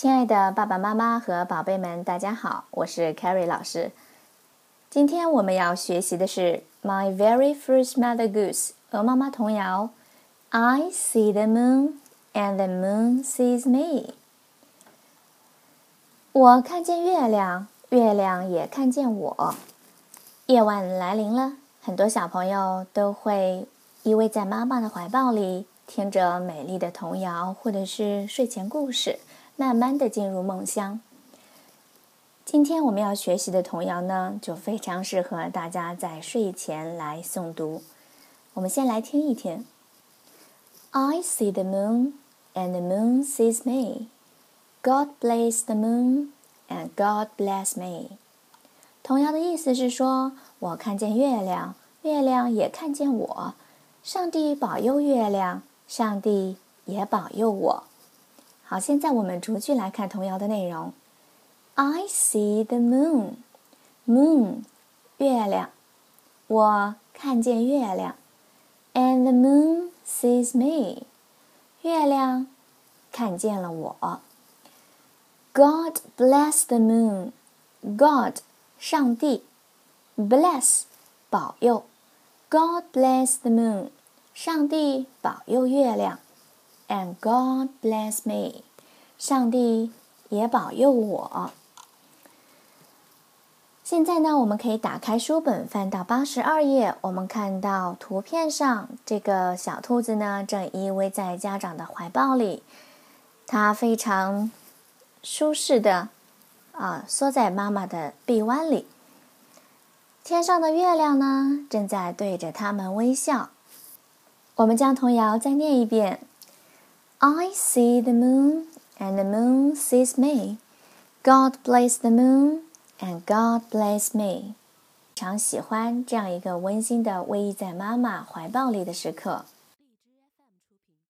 亲爱的爸爸妈妈和宝贝们，大家好，我是 Carrie 老师。今天我们要学习的是《My Very First Mother Goose》鹅妈妈童谣。I see the moon, and the moon sees me。我看见月亮，月亮也看见我。夜晚来临了，很多小朋友都会依偎在妈妈的怀抱里，听着美丽的童谣或者是睡前故事。慢慢的进入梦乡。今天我们要学习的童谣呢，就非常适合大家在睡前来诵读。我们先来听一听。I see the moon, and the moon sees me. God bless the moon, and God bless me. 童谣的意思是说，我看见月亮，月亮也看见我。上帝保佑月亮，上帝也保佑我。好，现在我们逐句来看童谣的内容。I see the moon, moon，月亮，我看见月亮。And the moon sees me，月亮看见了我。God bless the moon，God，上帝，bless，保佑。God bless the moon，上帝保佑月亮。 And God bless me，上帝也保佑我。现在呢，我们可以打开书本，翻到八十二页。我们看到图片上这个小兔子呢，正依偎在家长的怀抱里，它非常舒适的啊，缩在妈妈的臂弯里。天上的月亮呢，正在对着他们微笑。我们将童谣再念一遍。I see the moon, and the moon sees me. God bless the moon, and God bless me. 常喜欢这样一个温馨的偎依在妈妈怀抱里的时刻。